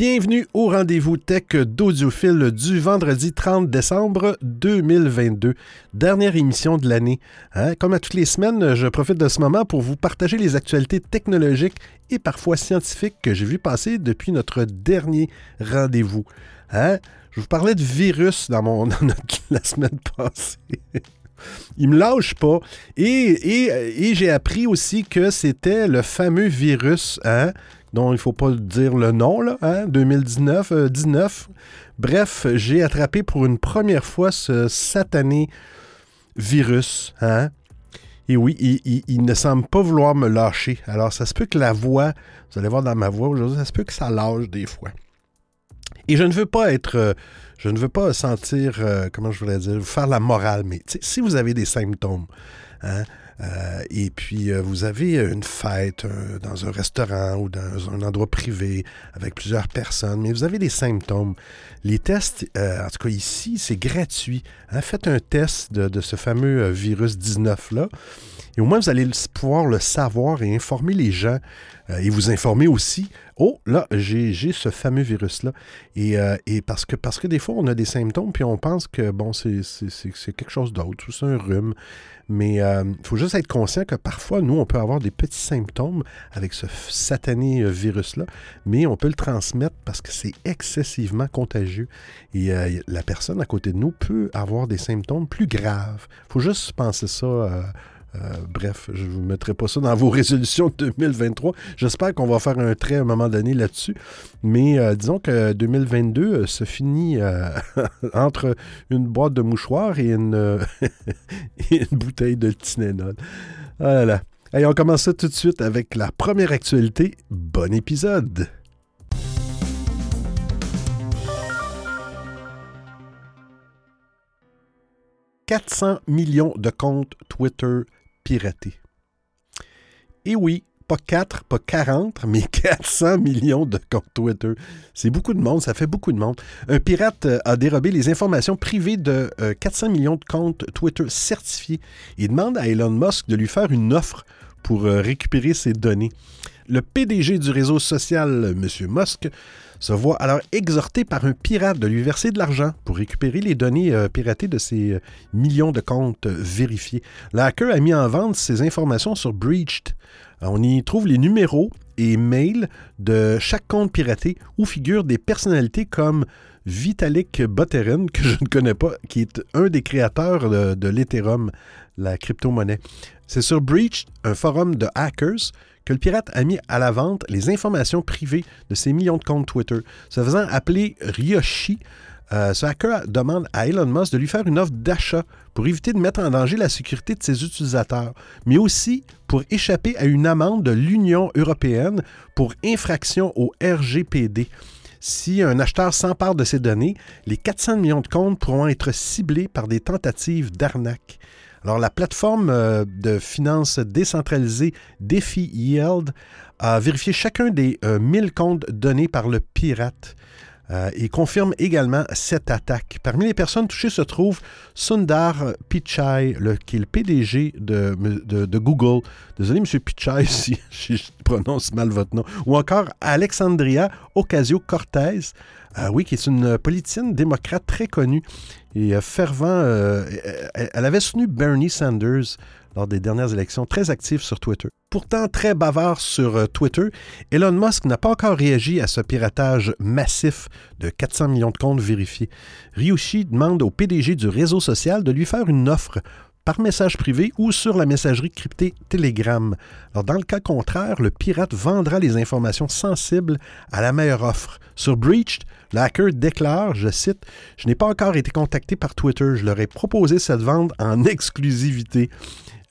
Bienvenue au rendez-vous tech d'Audiophile du vendredi 30 décembre 2022, dernière émission de l'année. Hein, comme à toutes les semaines, je profite de ce moment pour vous partager les actualités technologiques et parfois scientifiques que j'ai vu passer depuis notre dernier rendez-vous. Hein? Je vous parlais de virus dans, mon, la semaine passée. Il me lâche pas. Et, j'ai appris aussi que c'était le fameux virus hein, dont il ne faut pas dire le nom, là, 2019, hein, 19. Euh, Bref, j'ai attrapé pour une première fois ce satané virus. Hein? Et oui, il, ne semble pas vouloir me lâcher. Alors, ça se peut que la voix, vous allez voir dans ma voix aujourd'hui, ça se peut que ça lâche des fois. Et je ne veux pas être, euh, je ne veux pas sentir, euh, comment je voulais dire, faire la morale, mais si vous avez des symptômes, hein, euh, et puis, euh, vous avez une fête euh, dans un restaurant ou dans un endroit privé avec plusieurs personnes, mais vous avez des symptômes. Les tests, en tout cas ici, c'est gratuit. Hein. Faites un test de, ce fameux virus 19-là. Et au moins, vous allez pouvoir le savoir et informer les gens et vous informer aussi. Oh, là, j'ai ce fameux virus-là. Et, et, parce, que, parce que des fois, on a des symptômes, puis on pense que, bon, c'est quelque chose d'autre, c'est un rhume. Mais il euh, faut juste être conscient que parfois, nous, on peut avoir des petits symptômes avec ce satané euh, virus-là, mais on peut le transmettre parce que c'est excessivement contagieux. Et euh, la personne à côté de nous peut avoir des symptômes plus graves. Il faut juste penser ça euh, bref, je ne vous mettrai pas ça dans vos résolutions de 2023. J'espère qu'on va faire un trait à un moment donné là-dessus. Mais euh, disons que 2022 euh, se finit entre une boîte de mouchoirs et une, bouteille de. Voilà. Ah Allez, on commence ça tout de suite avec la première actualité. Bon épisode! « 400 millions de comptes Twitter piraté. Et oui, pas 4, pas 40, mais 400 millions de comptes Twitter. C'est beaucoup de monde, ça fait beaucoup de monde. Un pirate euh, a dérobé les informations privées de 400 euh, millions de comptes Twitter certifiés. Il demande à Elon Musk de lui faire une offre pour euh, récupérer ces données. Le PDG du réseau social, M. Musk, se voit alors exhorté par un pirate de lui verser de l'argent pour récupérer les données euh, piratées de ces euh, millions de comptes euh, vérifiés. Le hacker a mis en vente ces informations sur Breached. On y trouve les numéros et mails de chaque compte piraté où figurent des personnalités comme Vitalik Buterin, que je ne connais pas, qui est un des créateurs de, de l'Ethereum, la crypto-monnaie. C'est sur Breached, un forum de hackers, que le pirate a mis à la vente les informations privées de ses millions de comptes Twitter. Se faisant appeler Ryoshi, euh, ce hacker demande à Elon Musk de lui faire une offre d'achat pour éviter de mettre en danger la sécurité de ses utilisateurs, mais aussi pour échapper à une amende de l'Union européenne pour infraction au RGPD. Si un acheteur s'empare de ces données, les 400 millions de comptes pourront être ciblés par des tentatives d'arnaque. Alors, la plateforme euh, de finances décentralisée DeFi Yield a vérifié chacun des 1000 euh, comptes donnés par le pirate euh, et confirme également cette attaque. Parmi les personnes touchées se trouve Sundar Pichai, qui est le PDG de, Google. Désolé, M. Pichai, si je prononce mal votre nom. Ou encore Alexandria Ocasio-Cortez, euh, oui, qui est une politicienne démocrate très connue et euh, fervent. elle avait soutenu Bernie Sanders lors des dernières élections, très active sur Twitter. Pourtant très bavard sur euh, Twitter, Elon Musk n'a pas encore réagi à ce piratage massif de 400 millions de comptes vérifiés. Ryushi demande au PDG du réseau social de lui faire une offre par message privé ou sur la messagerie cryptée Telegram. Dans le cas contraire, le pirate vendra les informations sensibles à la meilleure offre. Sur Breached, le hacker déclare, je cite, Je n'ai pas encore été contacté par Twitter. Je leur ai proposé cette vente en exclusivité.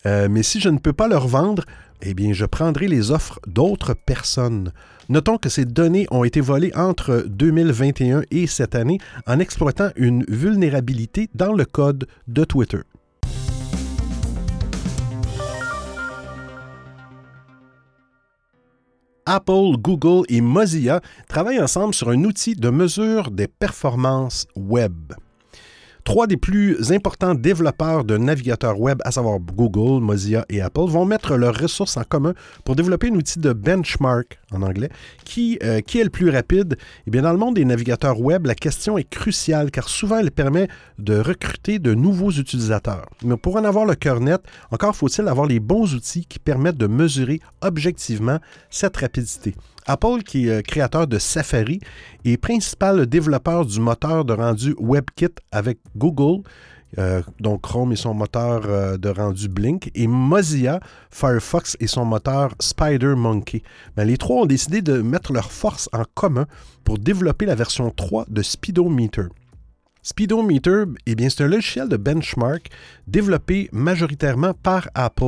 Euh, mais si je ne peux pas leur vendre, eh bien, je prendrai les offres d'autres personnes. Notons que ces données ont été volées entre 2021 et cette année en exploitant une vulnérabilité dans le code de Twitter. Apple, Google et Mozilla travaillent ensemble sur un outil de mesure des performances web. Trois des plus importants développeurs de navigateurs web, à savoir Google, Mozilla et Apple, vont mettre leurs ressources en commun pour développer un outil de benchmark en anglais. Qui, euh, qui est le plus rapide? Eh bien, dans le monde des navigateurs web, la question est cruciale car souvent elle permet de recruter de nouveaux utilisateurs. Mais pour en avoir le cœur net, encore faut-il avoir les bons outils qui permettent de mesurer objectivement cette rapidité. Apple, qui est euh, créateur de Safari, est principal développeur du moteur de rendu WebKit avec Google, euh, donc Chrome et son moteur euh, de rendu Blink, et Mozilla, Firefox et son moteur SpiderMonkey. Mais les trois ont décidé de mettre leurs forces en commun pour développer la version 3 de Speedometer. Speedometer, eh bien, c'est un logiciel de benchmark développé majoritairement par Apple.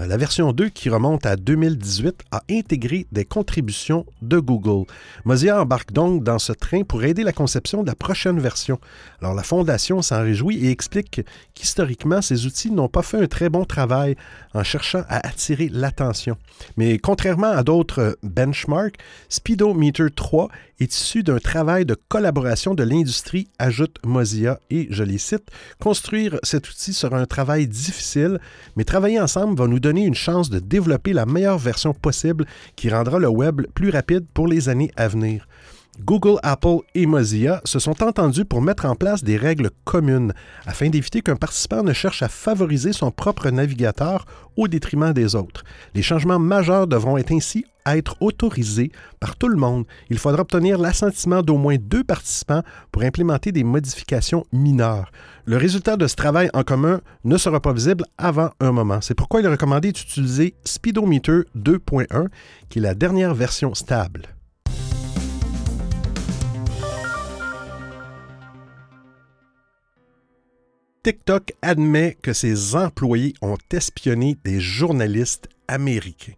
Euh, la version 2, qui remonte à 2018, a intégré des contributions de Google. Mozilla embarque donc dans ce train pour aider la conception de la prochaine version. Alors, la Fondation s'en réjouit et explique qu'historiquement, ces outils n'ont pas fait un très bon travail en cherchant à attirer l'attention. Mais contrairement à d'autres benchmarks, Speedometer 3 est issu d'un travail de collaboration de l'industrie, ajoute Mozilla, et je les cite, Construire cet outil sera un travail difficile, mais travailler ensemble va nous donner une chance de développer la meilleure version possible qui rendra le web plus rapide pour les années à venir. Google, Apple et Mozilla se sont entendus pour mettre en place des règles communes afin d'éviter qu'un participant ne cherche à favoriser son propre navigateur au détriment des autres. Les changements majeurs devront ainsi être autorisés par tout le monde. Il faudra obtenir l'assentiment d'au moins deux participants pour implémenter des modifications mineures. Le résultat de ce travail en commun ne sera pas visible avant un moment. C'est pourquoi il est recommandé d'utiliser Speedometer 2.1, qui est la dernière version stable. TikTok admet que ses employés ont espionné des journalistes américains.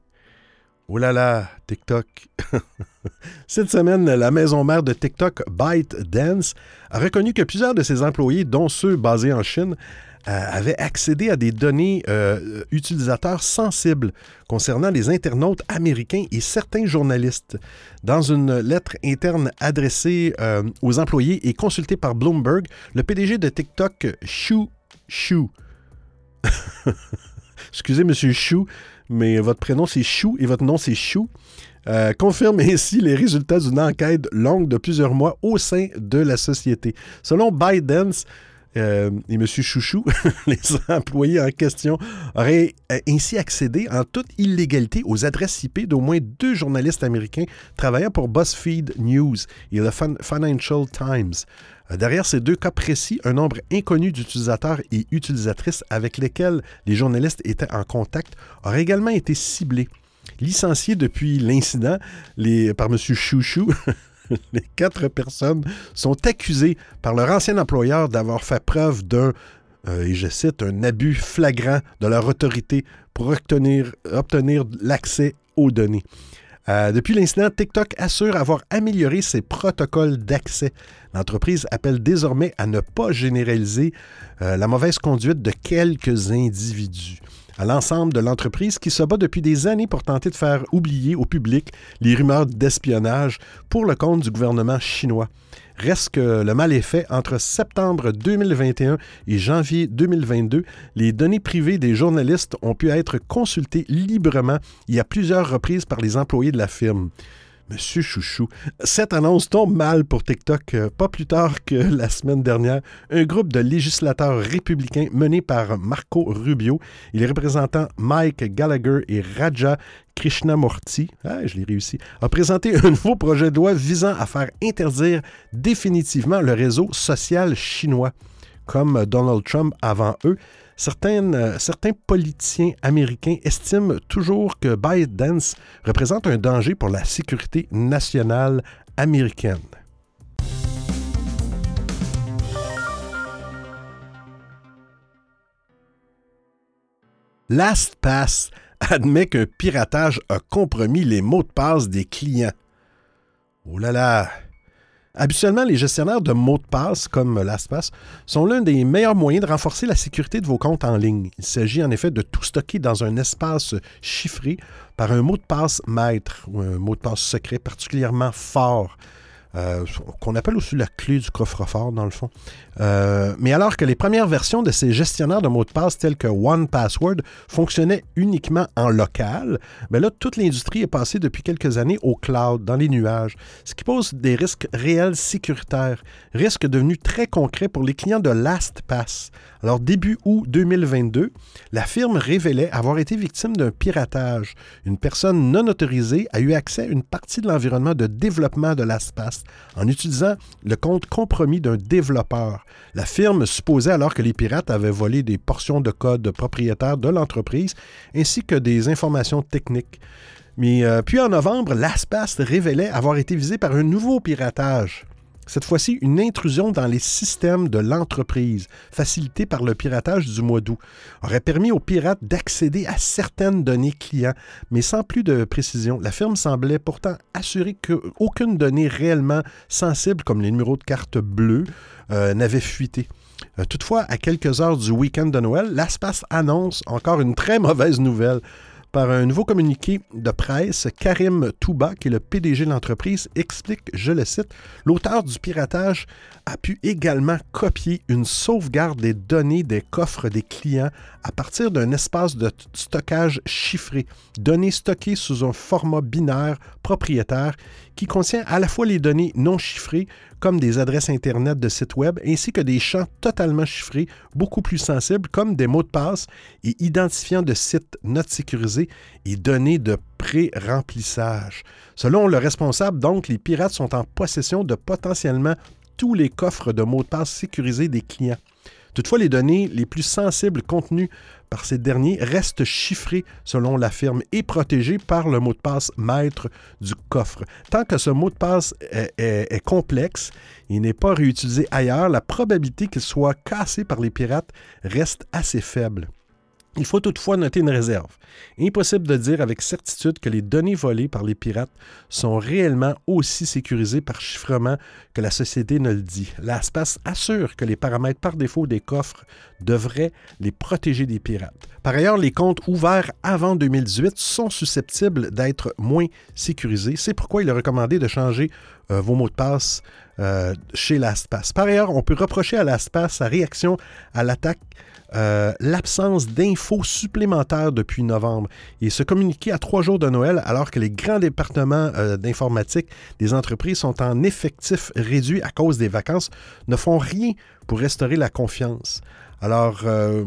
Oh là là, TikTok. Cette semaine, la maison mère de TikTok, ByteDance, a reconnu que plusieurs de ses employés, dont ceux basés en Chine, euh, avaient accédé à des données euh, utilisateurs sensibles concernant les internautes américains et certains journalistes. Dans une lettre interne adressée euh, aux employés et consultée par Bloomberg, le PDG de TikTok, Shu Shu, excusez Monsieur Shu, mais votre prénom c'est Shu et votre nom c'est Shu, confirme ainsi les résultats d'une enquête longue de plusieurs mois au sein de la société. Selon ByteDance, euh, et M. Chouchou, les employés en question, auraient euh, ainsi accédé en toute illégalité aux adresses IP d'au moins deux journalistes américains travaillant pour BuzzFeed News et le Financial Times. Euh, derrière ces deux cas précis, un nombre inconnu d'utilisateurs et utilisatrices avec lesquels les journalistes étaient en contact aurait également été ciblé. Licenciés depuis l'incident par M. Chouchou, les quatre personnes sont accusées par leur ancien employeur d'avoir fait preuve d'un, euh, et je cite, un abus flagrant de leur autorité pour obtenir, l'accès aux données. Euh, depuis l'incident, TikTok assure avoir amélioré ses protocoles d'accès. L'entreprise appelle désormais à ne pas généraliser euh, la mauvaise conduite de quelques individus à l'ensemble de l'entreprise qui se bat depuis des années pour tenter de faire oublier au public les rumeurs d'espionnage pour le compte du gouvernement chinois. Reste que le mal est fait. Entre septembre 2021 et janvier 2022, les données privées des journalistes ont pu être consultées librement et à plusieurs reprises par les employés de la firme. Monsieur Chouchou. Cette annonce tombe mal pour TikTok. Euh, pas plus tard que la semaine dernière, un groupe de législateurs républicains mené par Marco Rubio et les représentants Mike Gallagher et Raja Krishnamurti, ah, je l'ai réussi, a présenté un nouveau projet de loi visant à faire interdire définitivement le réseau social chinois. Comme Donald Trump avant eux, euh, certains politiciens américains estiment toujours que ByteDance représente un danger pour la sécurité nationale américaine. LastPass admet qu'un piratage a compromis les mots de passe des clients. Oh là là, Habituellement, les gestionnaires de mots de passe, comme LastPass, sont l'un des meilleurs moyens de renforcer la sécurité de vos comptes en ligne. Il s'agit en effet de tout stocker dans un espace chiffré par un mot de passe maître ou un mot de passe secret particulièrement fort. Euh, qu'on appelle aussi la clé du coffre-fort dans le fond. Euh, mais alors que les premières versions de ces gestionnaires de mots de passe tels que One Password fonctionnaient uniquement en local, ben là, toute l'industrie est passée depuis quelques années au cloud, dans les nuages, ce qui pose des risques réels sécuritaires, risques devenus très concrets pour les clients de LastPass. Alors, début août 2022, la firme révélait avoir été victime d'un piratage. Une personne non autorisée a eu accès à une partie de l'environnement de développement de LastPass en utilisant le compte compromis d'un développeur. La firme supposait alors que les pirates avaient volé des portions de code propriétaires de l'entreprise ainsi que des informations techniques. Mais euh, puis en novembre, LastPass révélait avoir été visé par un nouveau piratage. Cette fois-ci, une intrusion dans les systèmes de l'entreprise, facilitée par le piratage du mois d'août, aurait permis aux pirates d'accéder à certaines données clients, mais sans plus de précision. La firme semblait pourtant assurer qu'aucune donnée réellement sensible, comme les numéros de carte bleue, euh, n'avait fuité. Euh, toutefois, à quelques heures du week-end de Noël, l'ASPAS annonce encore une très mauvaise nouvelle. Par un nouveau communiqué de presse, Karim Touba, qui est le PDG de l'entreprise, explique, je le cite, L'auteur du piratage a pu également copier une sauvegarde des données des coffres des clients à partir d'un espace de stockage chiffré, données stockées sous un format binaire propriétaire qui contient à la fois les données non chiffrées comme des adresses Internet de sites Web ainsi que des champs totalement chiffrés beaucoup plus sensibles comme des mots de passe et identifiants de sites not sécurisés et données de pré-remplissage. Selon le responsable, donc, les pirates sont en possession de potentiellement tous les coffres de mots de passe sécurisés des clients. Toutefois, les données les plus sensibles contenues par ces derniers restent chiffrées selon la firme et protégées par le mot de passe maître du coffre. Tant que ce mot de passe est, complexe et n'est pas réutilisé ailleurs, la probabilité qu'il soit cassé par les pirates reste assez faible. Il faut toutefois noter une réserve. Impossible de dire avec certitude que les données volées par les pirates sont réellement aussi sécurisées par chiffrement que la société ne le dit. L'ASPAS assure que les paramètres par défaut des coffres devraient les protéger des pirates. Par ailleurs, les comptes ouverts avant 2018 sont susceptibles d'être moins sécurisés. C'est pourquoi il est recommandé de changer euh, vos mots de passe euh, chez LastPass. Par ailleurs, on peut reprocher à LastPass sa réaction à l'attaque euh, l'absence d'infos supplémentaires depuis novembre et se communiquer à trois jours de Noël alors que les grands départements euh, d'informatique des entreprises sont en effectif réduit à cause des vacances ne font rien pour restaurer la confiance. Alors, euh,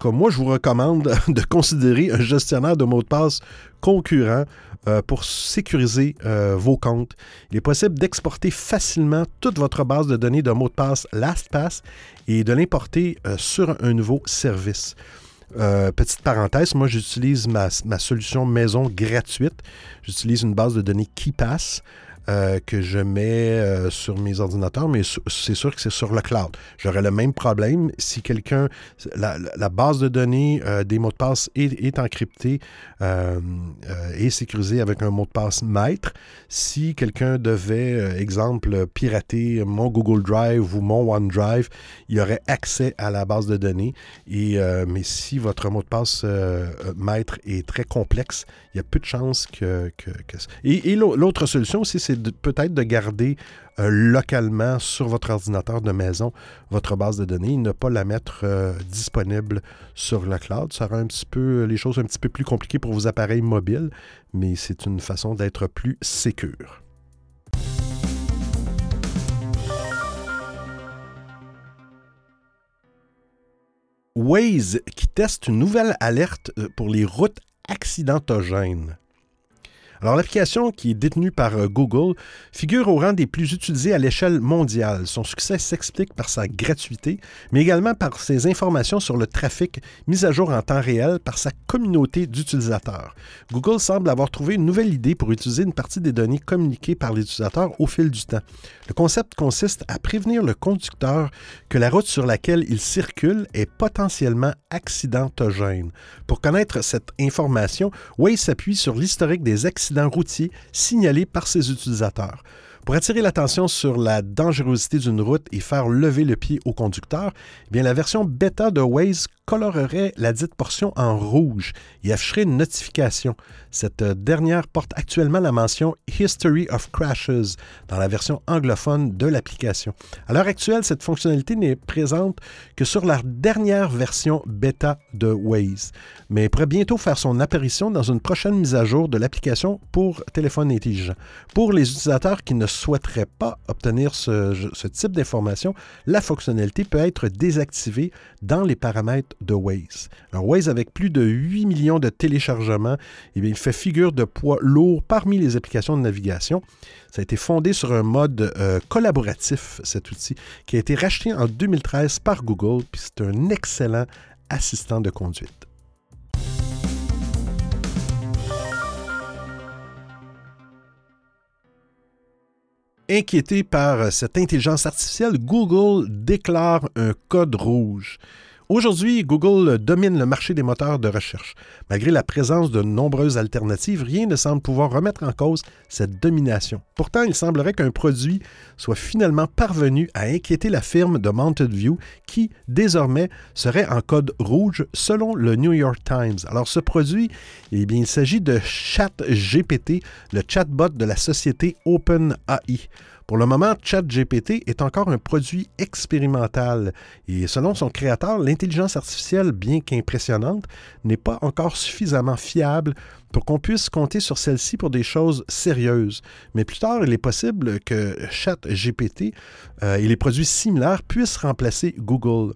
comme moi, je vous recommande de considérer un gestionnaire de mots de passe concurrent euh, pour sécuriser euh, vos comptes. Il est possible d'exporter facilement toute votre base de données de mots de passe LastPass et de l'importer euh, sur un nouveau service. petite parenthèse, moi j'utilise ma, ma, solution maison gratuite. J'utilise une base de données KeePass. Euh, que je mets euh, sur mes ordinateurs, mais c'est sûr que c'est sur le cloud. J'aurais le même problème si quelqu'un, la, base de données euh, des mots de passe est, encryptée et sécurisée avec un mot de passe maître. Si quelqu'un devait, exemple, pirater mon Google Drive ou mon OneDrive, il y aurait accès à la base de données. Et, mais si votre mot de passe maître est très complexe, il y a peu de chances que... et l'autre solution aussi, c'est peut-être de garder euh, localement sur votre ordinateur de maison votre base de données, ne pas la mettre euh, disponible sur le cloud. Ça rend un petit peu les choses un petit peu plus compliquées pour vos appareils mobiles, mais c'est une façon d'être plus sécure. Waze qui teste une nouvelle alerte euh, pour les routes accidentogènes. Alors, l'application qui est détenue par euh, Google figure au rang des plus utilisées à l'échelle mondiale. Son succès s'explique par sa gratuité, mais également par ses informations sur le trafic mis à jour en temps réel par sa communauté d'utilisateurs. Google semble avoir trouvé une nouvelle idée pour utiliser une partie des données communiquées par les utilisateurs au fil du temps. Le concept consiste à prévenir le conducteur que la route sur laquelle il circule est potentiellement accidentogène. Pour connaître cette information, Waze s'appuie sur l'historique des accidents accidents routiers signalés par ses utilisateurs. Pour attirer l'attention sur la dangerosité d'une route et faire lever le pied au conducteur, eh la version bêta de Waze colorerait la dite portion en rouge et afficherait une notification. Cette euh, dernière porte actuellement la mention History of Crashes dans la version anglophone de l'application. À l'heure actuelle, cette fonctionnalité n'est présente que sur la dernière version bêta de Waze, mais pourrait bientôt faire son apparition dans une prochaine mise à jour de l'application pour téléphone intelligent. Pour les utilisateurs qui ne souhaiteraient pas obtenir ce, ce type d'information, la fonctionnalité peut être désactivée dans les paramètres de Waze. Alors Waze, avec plus de 8 millions de téléchargements, eh il fait figure de poids lourd parmi les applications de navigation. Ça a été fondé sur un mode euh, collaboratif, cet outil, qui a été racheté en 2013 par Google, puis c'est un excellent assistant de conduite. Inquiété par cette intelligence artificielle, Google déclare un code rouge. Aujourd'hui, Google domine le marché des moteurs de recherche. Malgré la présence de nombreuses alternatives, rien ne semble pouvoir remettre en cause cette domination. Pourtant, il semblerait qu'un produit soit finalement parvenu à inquiéter la firme de Mountain View qui, désormais, serait en code rouge selon le New York Times. Alors, ce produit, eh il s'agit de ChatGPT, le chatbot de la société OpenAI. Pour le moment, ChatGPT est encore un produit expérimental et selon son créateur, l'intelligence artificielle, bien qu'impressionnante, n'est pas encore suffisamment fiable pour qu'on puisse compter sur celle-ci pour des choses sérieuses. Mais plus tard, il est possible que ChatGPT euh, et les produits similaires puissent remplacer Google.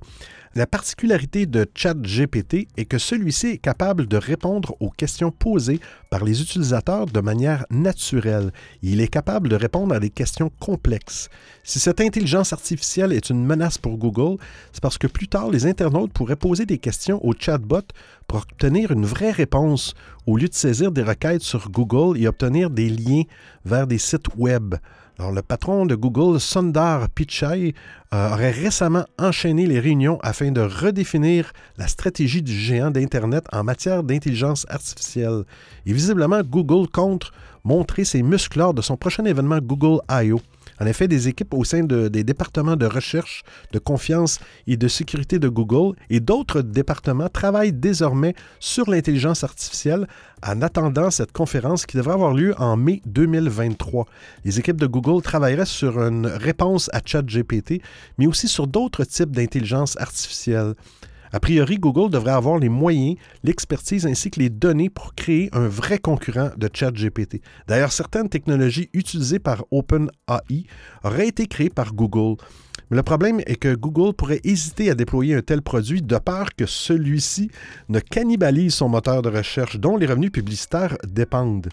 La particularité de ChatGPT est que celui-ci est capable de répondre aux questions posées par les utilisateurs de manière naturelle. Il est capable de répondre à des questions complexes. Si cette intelligence artificielle est une menace pour Google, c'est parce que plus tard, les internautes pourraient poser des questions au chatbot pour obtenir une vraie réponse au lieu de saisir des requêtes sur Google et obtenir des liens vers des sites web. Alors, le patron de Google, Sundar Pichai, euh, aurait récemment enchaîné les réunions afin de redéfinir la stratégie du géant d'Internet en matière d'intelligence artificielle. Et visiblement, Google compte montrer ses muscles lors de son prochain événement Google I.O. En effet, des équipes au sein des départements de recherche, de confiance et de sécurité de Google et d'autres départements travaillent désormais sur l'intelligence artificielle en attendant cette conférence qui devrait avoir lieu en mai 2023. Les équipes de Google travailleraient sur une réponse à ChatGPT, mais aussi sur d'autres types d'intelligence artificielle. A priori, Google devrait avoir les moyens, l'expertise ainsi que les données pour créer un vrai concurrent de ChatGPT. D'ailleurs, certaines technologies utilisées par OpenAI auraient été créées par Google. Mais le problème est que Google pourrait hésiter à déployer un tel produit de peur que celui-ci ne cannibalise son moteur de recherche dont les revenus publicitaires dépendent.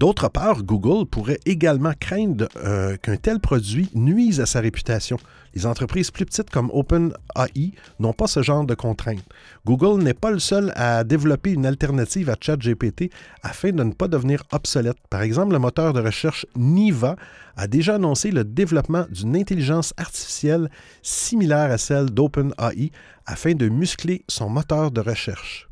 D'autre part, Google pourrait également craindre euh, qu'un tel produit nuise à sa réputation. Les entreprises plus petites comme OpenAI n'ont pas ce genre de contraintes. Google n'est pas le seul à développer une alternative à ChatGPT afin de ne pas devenir obsolète. Par exemple, le moteur de recherche Niva a déjà annoncé le développement d'une intelligence artificielle similaire à celle d'OpenAI afin de muscler son moteur de recherche.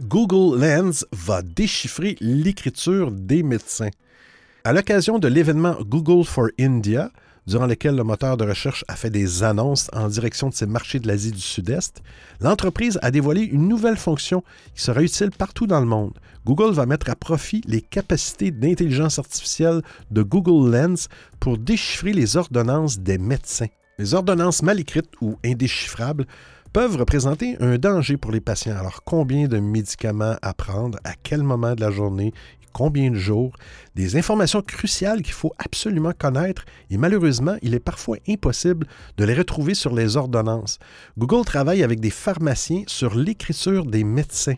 Google Lens va déchiffrer l'écriture des médecins. À l'occasion de l'événement Google for India, durant lequel le moteur de recherche a fait des annonces en direction de ses marchés de l'Asie du Sud-Est, l'entreprise a dévoilé une nouvelle fonction qui sera utile partout dans le monde. Google va mettre à profit les capacités d'intelligence artificielle de Google Lens pour déchiffrer les ordonnances des médecins. Les ordonnances mal écrites ou indéchiffrables peuvent représenter un danger pour les patients. Alors, combien de médicaments à prendre, à quel moment de la journée, combien de jours, des informations cruciales qu'il faut absolument connaître et malheureusement, il est parfois impossible de les retrouver sur les ordonnances. Google travaille avec des pharmaciens sur l'écriture des médecins.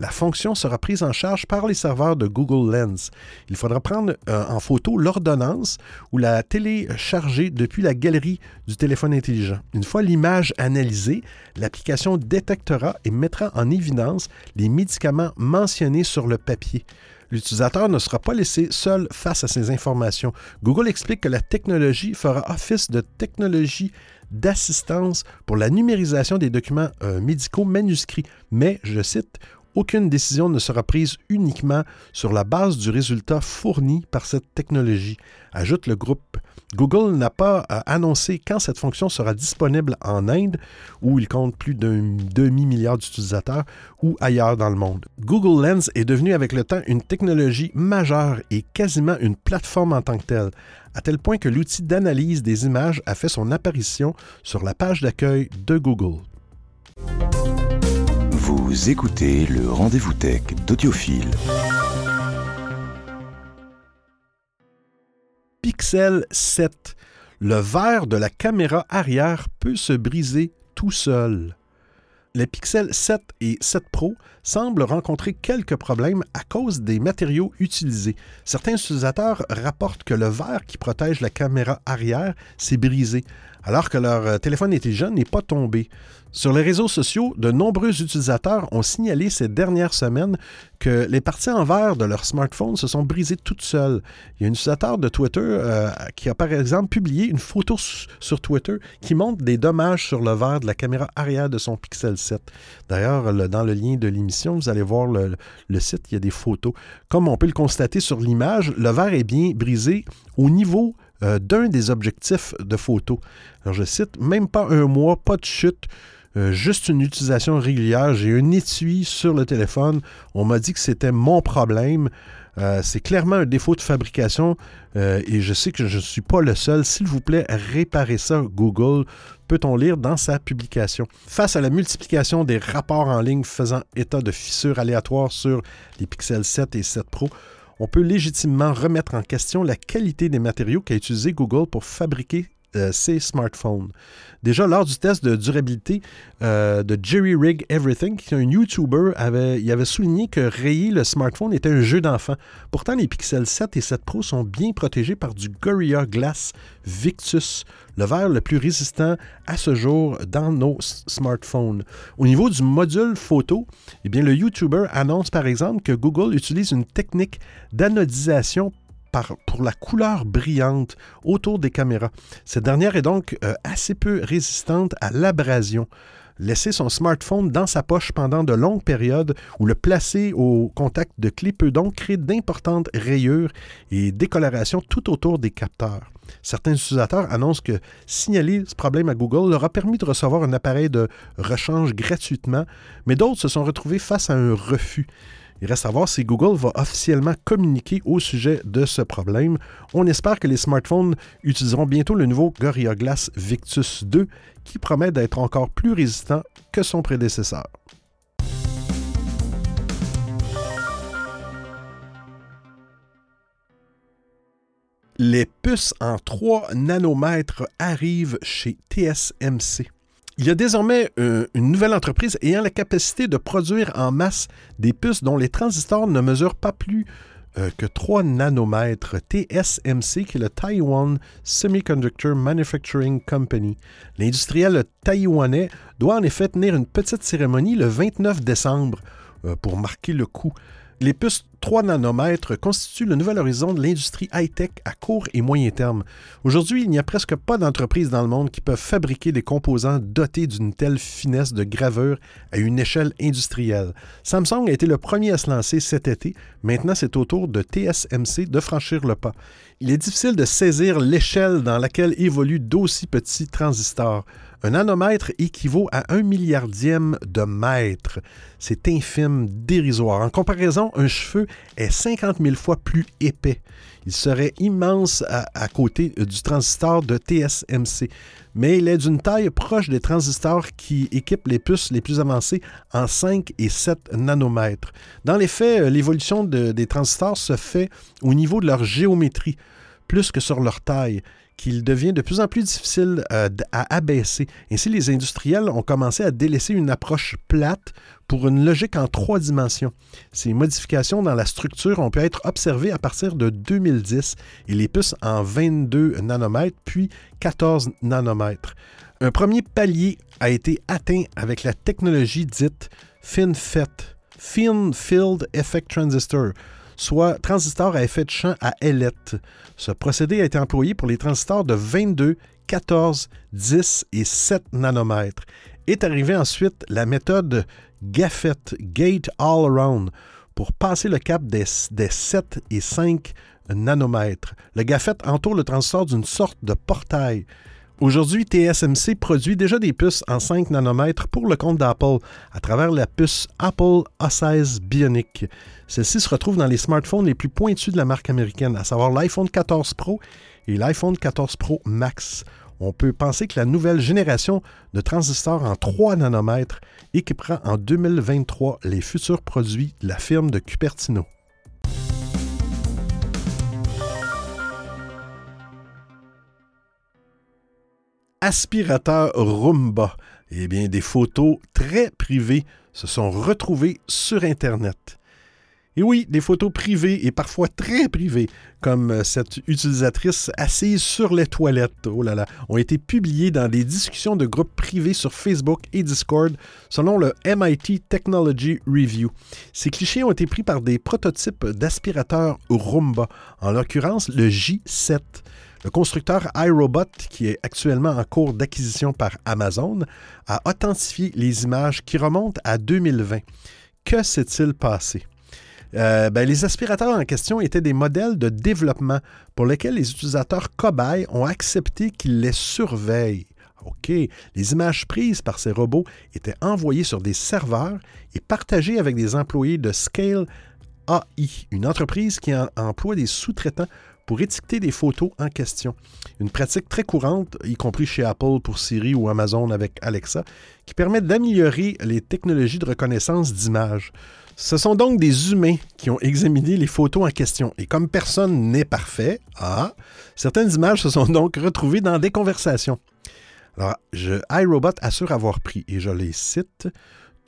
La fonction sera prise en charge par les serveurs de Google Lens. Il faudra prendre euh, en photo l'ordonnance ou la télécharger depuis la galerie du téléphone intelligent. Une fois l'image analysée, l'application détectera et mettra en évidence les médicaments mentionnés sur le papier. L'utilisateur ne sera pas laissé seul face à ces informations. Google explique que la technologie fera office de technologie d'assistance pour la numérisation des documents euh, médicaux manuscrits, mais, je cite, aucune décision ne sera prise uniquement sur la base du résultat fourni par cette technologie, ajoute le groupe. Google n'a pas euh, annoncé quand cette fonction sera disponible en Inde, où il compte plus d'un demi-milliard d'utilisateurs, ou ailleurs dans le monde. Google Lens est devenu avec le temps une technologie majeure et quasiment une plateforme en tant que telle, à tel point que l'outil d'analyse des images a fait son apparition sur la page d'accueil de Google. Vous écoutez le rendez-vous tech d'Audiophile. Pixel 7. Le verre de la caméra arrière peut se briser tout seul. Les Pixel 7 et 7 Pro semblent rencontrer quelques problèmes à cause des matériaux utilisés. Certains utilisateurs rapportent que le verre qui protège la caméra arrière s'est brisé, alors que leur téléphone intelligent n'est pas tombé. Sur les réseaux sociaux, de nombreux utilisateurs ont signalé ces dernières semaines que les parties en verre de leur smartphone se sont brisées toutes seules. Il y a un utilisateur de Twitter euh, qui a par exemple publié une photo sur Twitter qui montre des dommages sur le verre de la caméra arrière de son Pixel 7. D'ailleurs, dans le lien de l'émission, vous allez voir le, le, site, il y a des photos. Comme on peut le constater sur l'image, le verre est bien brisé au niveau euh, d'un des objectifs de photo. Alors je cite, même pas un mois, pas de chute. Euh, juste une utilisation régulière. J'ai un étui sur le téléphone. On m'a dit que c'était mon problème. Euh, c'est clairement un défaut de fabrication et je sais que je ne suis pas le seul. S'il vous plaît, réparez ça, Google. Peut-on lire dans sa publication? Face à la multiplication des rapports en ligne faisant état de fissures aléatoires sur les Pixel 7 et 7 Pro, on peut légitimement remettre en question la qualité des matériaux qu'a utilisé Google pour fabriquer euh, ces smartphones. Déjà, lors du test de durabilité euh, de Jerry Rig Everything, un YouTuber, avait, il avait souligné que rayer le smartphone était un jeu d'enfant. Pourtant, les Pixel 7 et 7 Pro sont bien protégés par du Gorilla Glass Victus, le verre le plus résistant à ce jour dans nos smartphones. Au niveau du module photo, eh bien, le YouTuber annonce par exemple que Google utilise une technique d'anodisation pour la couleur brillante autour des caméras. Cette dernière est donc euh, assez peu résistante à l'abrasion. Laisser son smartphone dans sa poche pendant de longues périodes ou le placer au contact de clés peut donc créer d'importantes rayures et décolorations tout autour des capteurs. Certains utilisateurs annoncent que signaler ce problème à Google leur a permis de recevoir un appareil de rechange gratuitement, mais d'autres se sont retrouvés face à un refus. Il reste à voir si Google va officiellement communiquer au sujet de ce problème. On espère que les smartphones utiliseront bientôt le nouveau Gorilla Glass Victus 2 qui promet d'être encore plus résistant que son prédécesseur. Les puces en 3 nanomètres arrivent chez TSMC. Il y a désormais euh, une nouvelle entreprise ayant la capacité de produire en masse des puces dont les transistors ne mesurent pas plus euh, que 3 nanomètres. TSMC, qui est le Taiwan Semiconductor Manufacturing Company. L'industriel taïwanais doit en effet tenir une petite cérémonie le 29 décembre euh, pour marquer le coup. Les puces 3 nanomètres constituent le nouvel horizon de l'industrie high-tech à court et moyen terme. Aujourd'hui, il n'y a presque pas d'entreprises dans le monde qui peuvent fabriquer des composants dotés d'une telle finesse de gravure à une échelle industrielle. Samsung a été le premier à se lancer cet été. Maintenant, c'est au tour de TSMC de franchir le pas. Il est difficile de saisir l'échelle dans laquelle évoluent d'aussi petits transistors. Un nanomètre équivaut à un milliardième de mètre. C'est infime, dérisoire. En comparaison, un cheveu est 50 000 fois plus épais. Il serait immense à, côté du transistor de TSMC, mais il est d'une taille proche des transistors qui équipent les puces les plus avancées en 5 et 7 nanomètres. Dans les faits, euh, l'évolution des transistors se fait au niveau de leur géométrie, plus que sur leur taille qu'il devient de plus en plus difficile euh, à abaisser. Ainsi, les industriels ont commencé à délaisser une approche plate pour une logique en trois dimensions. Ces modifications dans la structure ont pu être observées à partir de 2010 et les puces en 22 nanomètres puis 14 nanomètres. Un premier palier a été atteint avec la technologie dite FinFET, Fin Field Effect Transistor, soit transistor à effet de champ à ailette. Ce procédé a été employé pour les transistors de 22, 14, 10 et 7 nanomètres. Est arrivée ensuite la méthode Gaffett Gate All Around pour passer le cap des, des 7 et 5 nanomètres. Le Gaffett entoure le transistor d'une sorte de portail. Aujourd'hui, TSMC produit déjà des puces en 5 nanomètres pour le compte d'Apple à travers la puce Apple A16 Bionic. Celle-ci se retrouve dans les smartphones les plus pointus de la marque américaine, à savoir l'iPhone 14 Pro et l'iPhone 14 Pro Max. On peut penser que la nouvelle génération de transistors en 3 nanomètres équipera en 2023 les futurs produits de la firme de Cupertino. Aspirateur Roomba. Eh bien, des photos très privées se sont retrouvées sur Internet. Et oui, des photos privées et parfois très privées, comme cette utilisatrice assise sur les toilettes, oh là là, ont été publiées dans des discussions de groupes privés sur Facebook et Discord, selon le MIT Technology Review. Ces clichés ont été pris par des prototypes d'aspirateurs Roomba, en l'occurrence le J7. Le constructeur iRobot, qui est actuellement en cours d'acquisition par Amazon, a authentifié les images qui remontent à 2020. Que s'est-il passé? Euh, ben, les aspirateurs en question étaient des modèles de développement pour lesquels les utilisateurs cobayes ont accepté qu'ils les surveillent. OK, les images prises par ces robots étaient envoyées sur des serveurs et partagées avec des employés de Scale AI, une entreprise qui emploie des sous-traitants pour étiqueter des photos en question. Une pratique très courante, y compris chez Apple pour Siri ou Amazon avec Alexa, qui permet d'améliorer les technologies de reconnaissance d'images. Ce sont donc des humains qui ont examiné les photos en question. Et comme personne n'est parfait, ah, certaines images se sont donc retrouvées dans des conversations. Alors, iRobot assure avoir pris, et je les cite,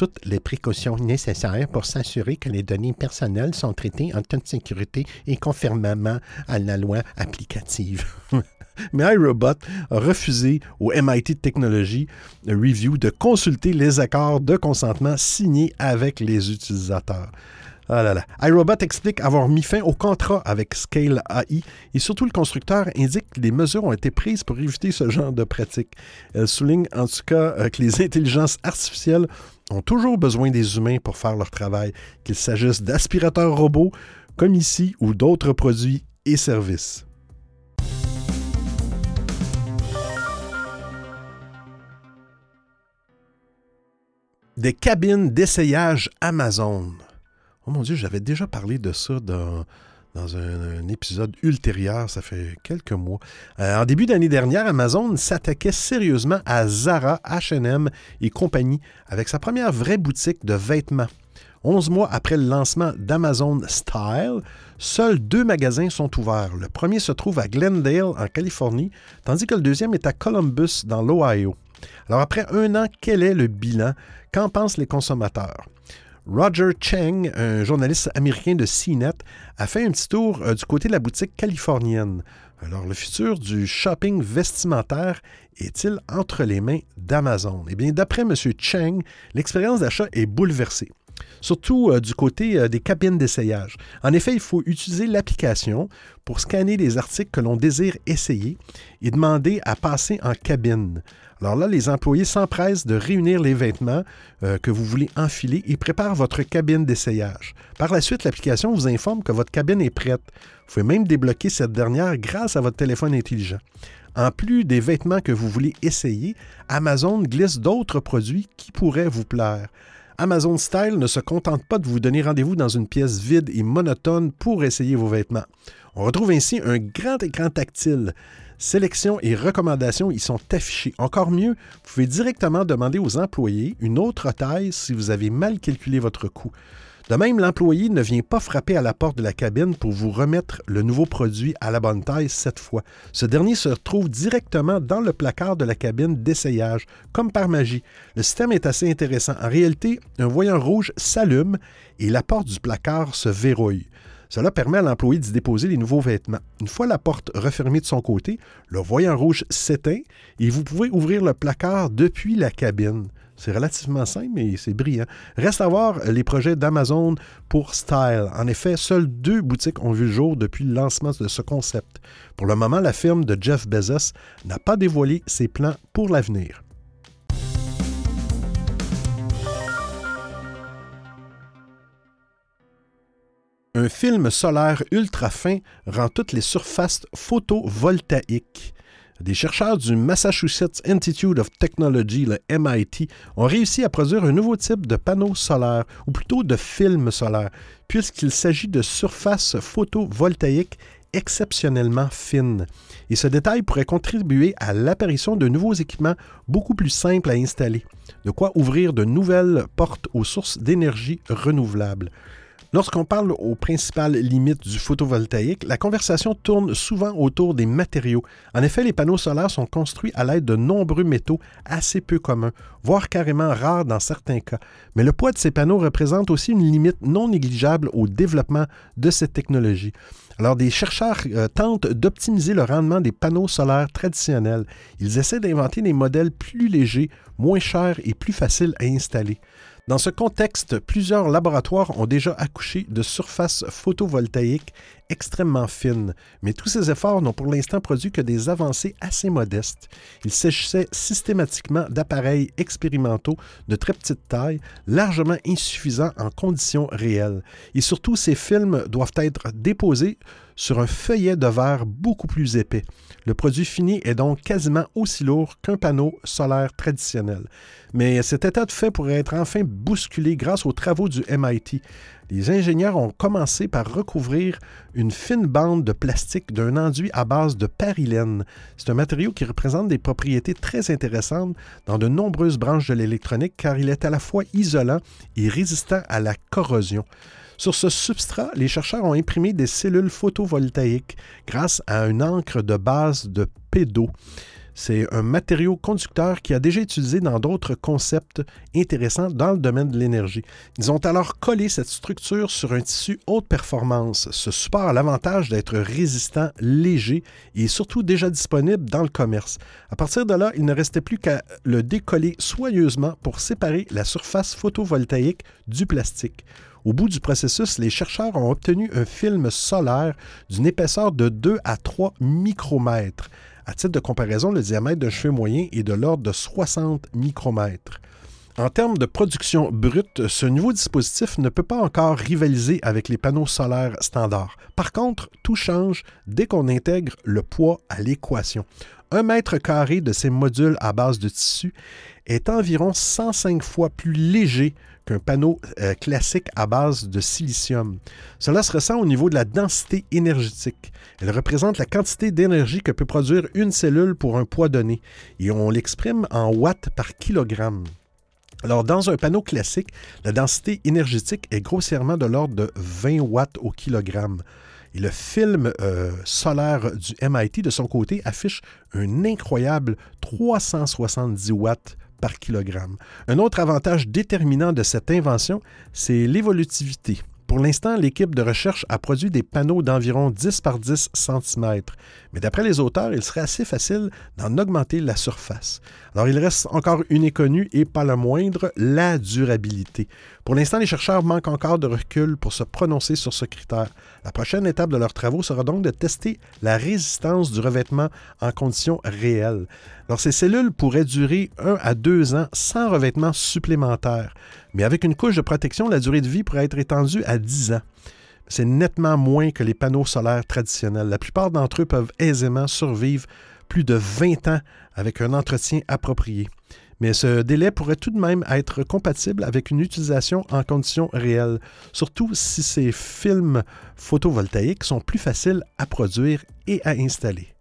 toutes les précautions nécessaires pour s'assurer que les données personnelles sont traitées en toute sécurité et conformément à la loi applicative. Mais iRobot a refusé au MIT Technology Review de consulter les accords de consentement signés avec les utilisateurs. Ah iRobot explique avoir mis fin au contrat avec Scale AI et surtout le constructeur indique que des mesures ont été prises pour éviter ce genre de pratique. Elle souligne en tout cas euh, que les intelligences artificielles ont toujours besoin des humains pour faire leur travail, qu'il s'agisse d'aspirateurs robots, comme ici, ou d'autres produits et services. Des cabines d'essayage Amazon. Oh mon Dieu, j'avais déjà parlé de ça dans, dans un, épisode ultérieur, ça fait quelques mois. Euh, en début d'année dernière, Amazon s'attaquait sérieusement à Zara, HM et compagnie avec sa première vraie boutique de vêtements. Onze mois après le lancement d'Amazon Style, seuls deux magasins sont ouverts. Le premier se trouve à Glendale, en Californie, tandis que le deuxième est à Columbus, dans l'Ohio. Alors après un an, quel est le bilan? Qu'en pensent les consommateurs? Roger Cheng, un journaliste américain de CNET, a fait un petit tour euh, du côté de la boutique californienne. Alors, le futur du shopping vestimentaire est-il entre les mains d'Amazon? Eh bien, d'après M. Cheng, l'expérience d'achat est bouleversée surtout euh, du côté euh, des cabines d'essayage. En effet, il faut utiliser l'application pour scanner les articles que l'on désire essayer et demander à passer en cabine. Alors là, les employés s'empressent de réunir les vêtements euh, que vous voulez enfiler et préparent votre cabine d'essayage. Par la suite, l'application vous informe que votre cabine est prête. Vous pouvez même débloquer cette dernière grâce à votre téléphone intelligent. En plus des vêtements que vous voulez essayer, Amazon glisse d'autres produits qui pourraient vous plaire. Amazon Style ne se contente pas de vous donner rendez-vous dans une pièce vide et monotone pour essayer vos vêtements. On retrouve ainsi un grand écran tactile. Sélection et recommandations y sont affichées. Encore mieux, vous pouvez directement demander aux employés une autre taille si vous avez mal calculé votre coût. De même, l'employé ne vient pas frapper à la porte de la cabine pour vous remettre le nouveau produit à la bonne taille cette fois. Ce dernier se trouve directement dans le placard de la cabine d'essayage, comme par magie. Le système est assez intéressant. En réalité, un voyant rouge s'allume et la porte du placard se verrouille. Cela permet à l'employé d'y déposer les nouveaux vêtements. Une fois la porte refermée de son côté, le voyant rouge s'éteint et vous pouvez ouvrir le placard depuis la cabine. C'est relativement simple, mais c'est brillant. Reste à voir les projets d'Amazon pour Style. En effet, seules deux boutiques ont vu le jour depuis le lancement de ce concept. Pour le moment, la firme de Jeff Bezos n'a pas dévoilé ses plans pour l'avenir. Un film solaire ultra fin rend toutes les surfaces photovoltaïques. Des chercheurs du Massachusetts Institute of Technology, le MIT, ont réussi à produire un nouveau type de panneau solaire, ou plutôt de film solaire, puisqu'il s'agit de surfaces photovoltaïques exceptionnellement fines. Et ce détail pourrait contribuer à l'apparition de nouveaux équipements beaucoup plus simples à installer, de quoi ouvrir de nouvelles portes aux sources d'énergie renouvelables. Lorsqu'on parle aux principales limites du photovoltaïque, la conversation tourne souvent autour des matériaux. En effet, les panneaux solaires sont construits à l'aide de nombreux métaux assez peu communs, voire carrément rares dans certains cas. Mais le poids de ces panneaux représente aussi une limite non négligeable au développement de cette technologie. Alors, des chercheurs euh, tentent d'optimiser le rendement des panneaux solaires traditionnels. Ils essaient d'inventer des modèles plus légers, moins chers et plus faciles à installer. Dans ce contexte, plusieurs laboratoires ont déjà accouché de surfaces photovoltaïques extrêmement fines, mais tous ces efforts n'ont pour l'instant produit que des avancées assez modestes. Il s'agissait systématiquement d'appareils expérimentaux de très petite taille, largement insuffisants en conditions réelles. Et surtout, ces films doivent être déposés sur un feuillet de verre beaucoup plus épais. Le produit fini est donc quasiment aussi lourd qu'un panneau solaire traditionnel. Mais cet état de fait pourrait être enfin bousculé grâce aux travaux du MIT. Les ingénieurs ont commencé par recouvrir une fine bande de plastique d'un enduit à base de parilène. C'est un matériau qui représente des propriétés très intéressantes dans de nombreuses branches de l'électronique car il est à la fois isolant et résistant à la corrosion. Sur ce substrat, les chercheurs ont imprimé des cellules photovoltaïques grâce à une encre de base de pédo. C'est un matériau conducteur qui a déjà été utilisé dans d'autres concepts intéressants dans le domaine de l'énergie. Ils ont alors collé cette structure sur un tissu haute performance. Ce support a l'avantage d'être résistant, léger et surtout déjà disponible dans le commerce. À partir de là, il ne restait plus qu'à le décoller soigneusement pour séparer la surface photovoltaïque du plastique. Au bout du processus, les chercheurs ont obtenu un film solaire d'une épaisseur de 2 à 3 micromètres. À titre de comparaison, le diamètre d'un cheveu moyen est de l'ordre de 60 micromètres. En termes de production brute, ce nouveau dispositif ne peut pas encore rivaliser avec les panneaux solaires standards. Par contre, tout change dès qu'on intègre le poids à l'équation. Un mètre carré de ces modules à base de tissu est environ 105 fois plus léger qu'un panneau euh, classique à base de silicium. Cela se ressent au niveau de la densité énergétique. Elle représente la quantité d'énergie que peut produire une cellule pour un poids donné, et on l'exprime en watts par kilogramme. Alors, dans un panneau classique, la densité énergétique est grossièrement de l'ordre de 20 watts au kilogramme. Et le film euh, solaire du MIT, de son côté, affiche un incroyable 370 watts par kilogramme. Un autre avantage déterminant de cette invention, c'est l'évolutivité. Pour l'instant, l'équipe de recherche a produit des panneaux d'environ 10 par 10 cm, mais d'après les auteurs, il serait assez facile d'en augmenter la surface. Alors il reste encore une inconnue et pas la moindre, la durabilité. Pour l'instant, les chercheurs manquent encore de recul pour se prononcer sur ce critère. La prochaine étape de leurs travaux sera donc de tester la résistance du revêtement en conditions réelles. Alors ces cellules pourraient durer 1 à 2 ans sans revêtement supplémentaire. Mais avec une couche de protection, la durée de vie pourrait être étendue à 10 ans. C'est nettement moins que les panneaux solaires traditionnels. La plupart d'entre eux peuvent aisément survivre plus de 20 ans avec un entretien approprié. Mais ce délai pourrait tout de même être compatible avec une utilisation en conditions réelles, surtout si ces films photovoltaïques sont plus faciles à produire et à installer.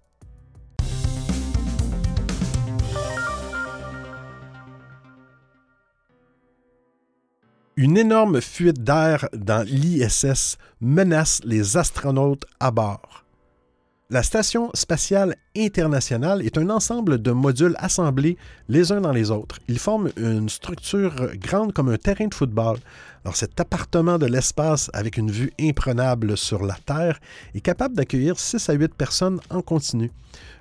Une énorme fuite d'air dans l'ISS menace les astronautes à bord. La Station spatiale internationale est un ensemble de modules assemblés les uns dans les autres. Ils forment une structure grande comme un terrain de football. Alors cet appartement de l'espace avec une vue imprenable sur la Terre est capable d'accueillir 6 à 8 personnes en continu.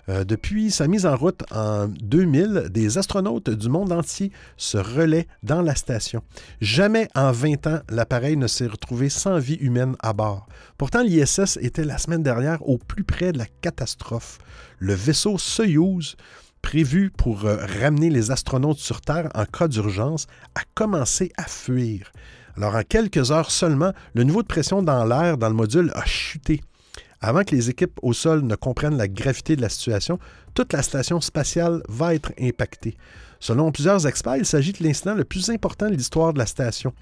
Euh, depuis sa mise en route en 2000, des astronautes du monde entier se relaient dans la station. Jamais en 20 ans, l'appareil ne s'est retrouvé sans vie humaine à bord. Pourtant, l'ISS était la semaine dernière au plus près de la catastrophe. Le vaisseau Soyuz prévu pour euh, ramener les astronautes sur Terre en cas d'urgence a commencé à fuir. Alors en quelques heures seulement, le niveau de pression dans l'air dans le module a chuté. Avant que les équipes au sol ne comprennent la gravité de la situation, toute la station spatiale va être impactée. Selon plusieurs experts, il s'agit de l'incident le plus important de l'histoire de la station.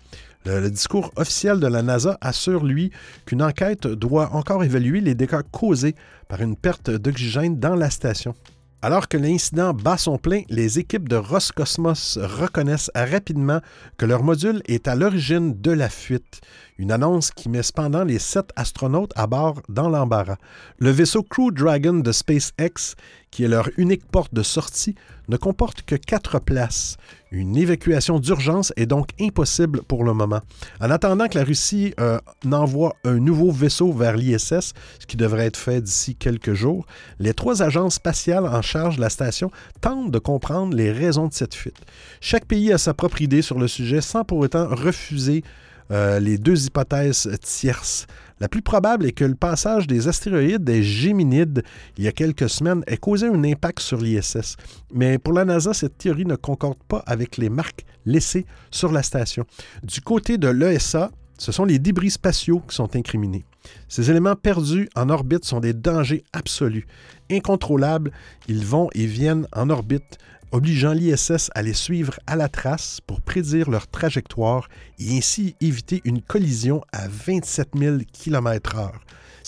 Le, discours officiel de la NASA assure, lui, qu'une enquête doit encore évaluer les dégâts causés par une perte d'oxygène dans la station. Alors que l'incident bat son plein, les équipes de Roscosmos reconnaissent rapidement que leur module est à l'origine de la fuite. Une annonce qui met cependant les sept astronautes à bord dans l'embarras. Le vaisseau Crew Dragon de SpaceX, qui est leur unique porte de sortie, ne comporte que quatre places. Une évacuation d'urgence est donc impossible pour le moment. En attendant que la Russie euh, n'envoie un nouveau vaisseau vers l'ISS, ce qui devrait être fait d'ici quelques jours, les trois agences spatiales en charge de la station tentent de comprendre les raisons de cette fuite. Chaque pays a sa propre idée sur le sujet sans pour autant refuser euh, les deux hypothèses tierces. La plus probable est que le passage des astéroïdes des Géminides il y a quelques semaines ait causé un impact sur l'ISS. Mais pour la NASA, cette théorie ne concorde pas avec les marques laissées sur la station. Du côté de l'ESA, ce sont les débris spatiaux qui sont incriminés. Ces éléments perdus en orbite sont des dangers absolus. Incontrôlables, ils vont et viennent en orbite obligeant l'ISS à les suivre à la trace pour prédire leur trajectoire et ainsi éviter une collision à 27 000 km/h.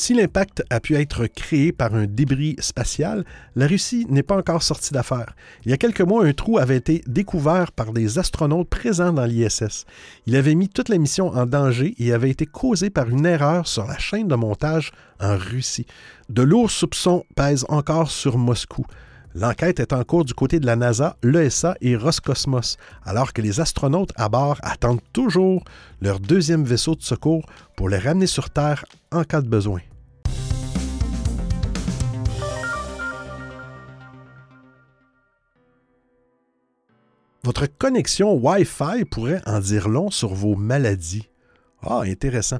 Si l'impact a pu être créé par un débris spatial, la Russie n'est pas encore sortie d'affaire. Il y a quelques mois, un trou avait été découvert par des astronautes présents dans l'ISS. Il avait mis toute la mission en danger et avait été causé par une erreur sur la chaîne de montage en Russie. De lourds soupçons pèsent encore sur Moscou. L'enquête est en cours du côté de la NASA, l'ESA et Roscosmos, alors que les astronautes à bord attendent toujours leur deuxième vaisseau de secours pour les ramener sur Terre en cas de besoin. Votre connexion Wi-Fi pourrait en dire long sur vos maladies. Ah, intéressant.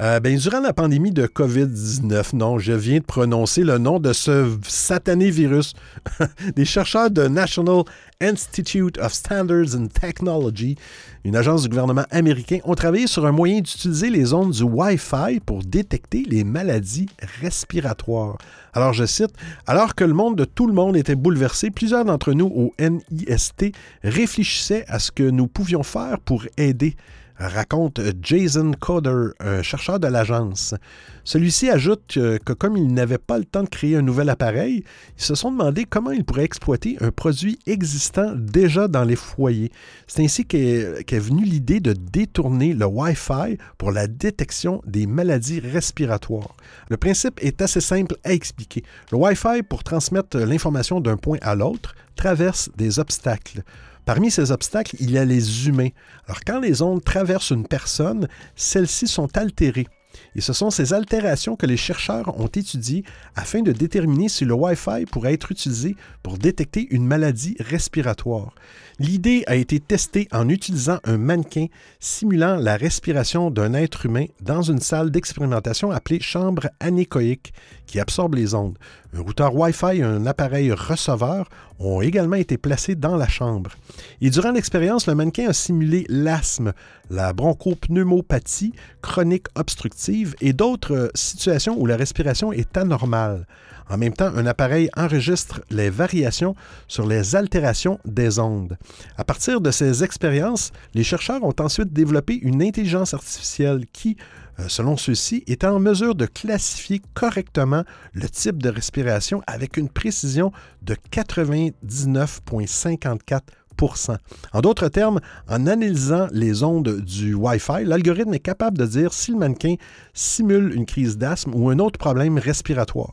Euh, ben, durant la pandémie de COVID-19, non, je viens de prononcer le nom de ce satané virus. Des chercheurs de National Institute of Standards and Technology, une agence du gouvernement américain, ont travaillé sur un moyen d'utiliser les ondes du Wi-Fi pour détecter les maladies respiratoires. Alors, je cite, Alors que le monde de tout le monde était bouleversé, plusieurs d'entre nous au NIST réfléchissaient à ce que nous pouvions faire pour aider raconte Jason Coder, un chercheur de l'agence. Celui-ci ajoute que, comme ils n'avaient pas le temps de créer un nouvel appareil, ils se sont demandé comment ils pourraient exploiter un produit existant déjà dans les foyers. C'est ainsi qu'est qu venue l'idée de détourner le Wi-Fi pour la détection des maladies respiratoires. Le principe est assez simple à expliquer. Le Wi-Fi, pour transmettre l'information d'un point à l'autre, traverse des obstacles. Parmi ces obstacles, il y a les humains. Alors quand les ondes traversent une personne, celles-ci sont altérées. Et ce sont ces altérations que les chercheurs ont étudiées afin de déterminer si le Wi-Fi pourrait être utilisé pour détecter une maladie respiratoire. L'idée a été testée en utilisant un mannequin simulant la respiration d'un être humain dans une salle d'expérimentation appelée chambre anéchoïque qui absorbe les ondes. Un routeur Wi-Fi et un appareil receveur ont également été placés dans la chambre. Et durant l'expérience, le mannequin a simulé l'asthme, la bronchopneumopathie chronique obstructive et d'autres situations où la respiration est anormale. En même temps, un appareil enregistre les variations sur les altérations des ondes. À partir de ces expériences, les chercheurs ont ensuite développé une intelligence artificielle qui, selon ceux-ci, est en mesure de classifier correctement le type de respiration avec une précision de 99,54 en d'autres termes, en analysant les ondes du Wi-Fi, l'algorithme est capable de dire si le mannequin simule une crise d'asthme ou un autre problème respiratoire.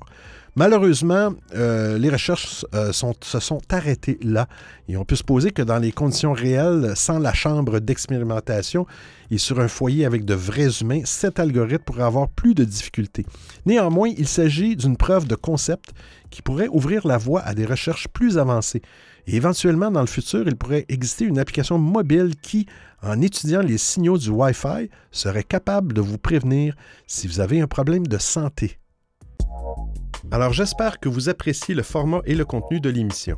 Malheureusement, euh, les recherches euh, se sont arrêtées là et on peut se poser que dans les conditions réelles, sans la chambre d'expérimentation et sur un foyer avec de vrais humains, cet algorithme pourrait avoir plus de difficultés. Néanmoins, il s'agit d'une preuve de concept qui pourrait ouvrir la voie à des recherches plus avancées. Et éventuellement, dans le futur, il pourrait exister une application mobile qui, en étudiant les signaux du Wi-Fi, serait capable de vous prévenir si vous avez un problème de santé. Alors j'espère que vous appréciez le format et le contenu de l'émission.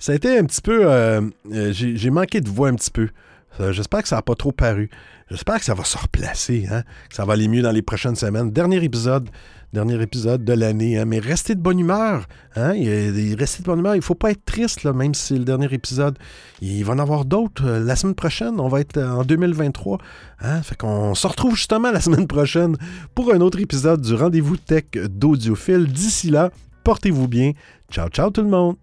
Ça a été un petit peu. Euh, euh, j'ai manqué de voix un petit peu. Euh, j'espère que ça n'a pas trop paru. J'espère que ça va se replacer, hein, que ça va aller mieux dans les prochaines semaines. Dernier épisode, dernier épisode de l'année. Hein, mais restez de bonne humeur. Hein, restez de bonne humeur. Il ne faut pas être triste, même si c'est le dernier épisode. Il va en avoir d'autres la semaine prochaine. On va être en 2023. Hein, fait qu'on se retrouve justement la semaine prochaine pour un autre épisode du Rendez-vous Tech d'Audiophile. D'ici là, portez-vous bien. Ciao, ciao tout le monde.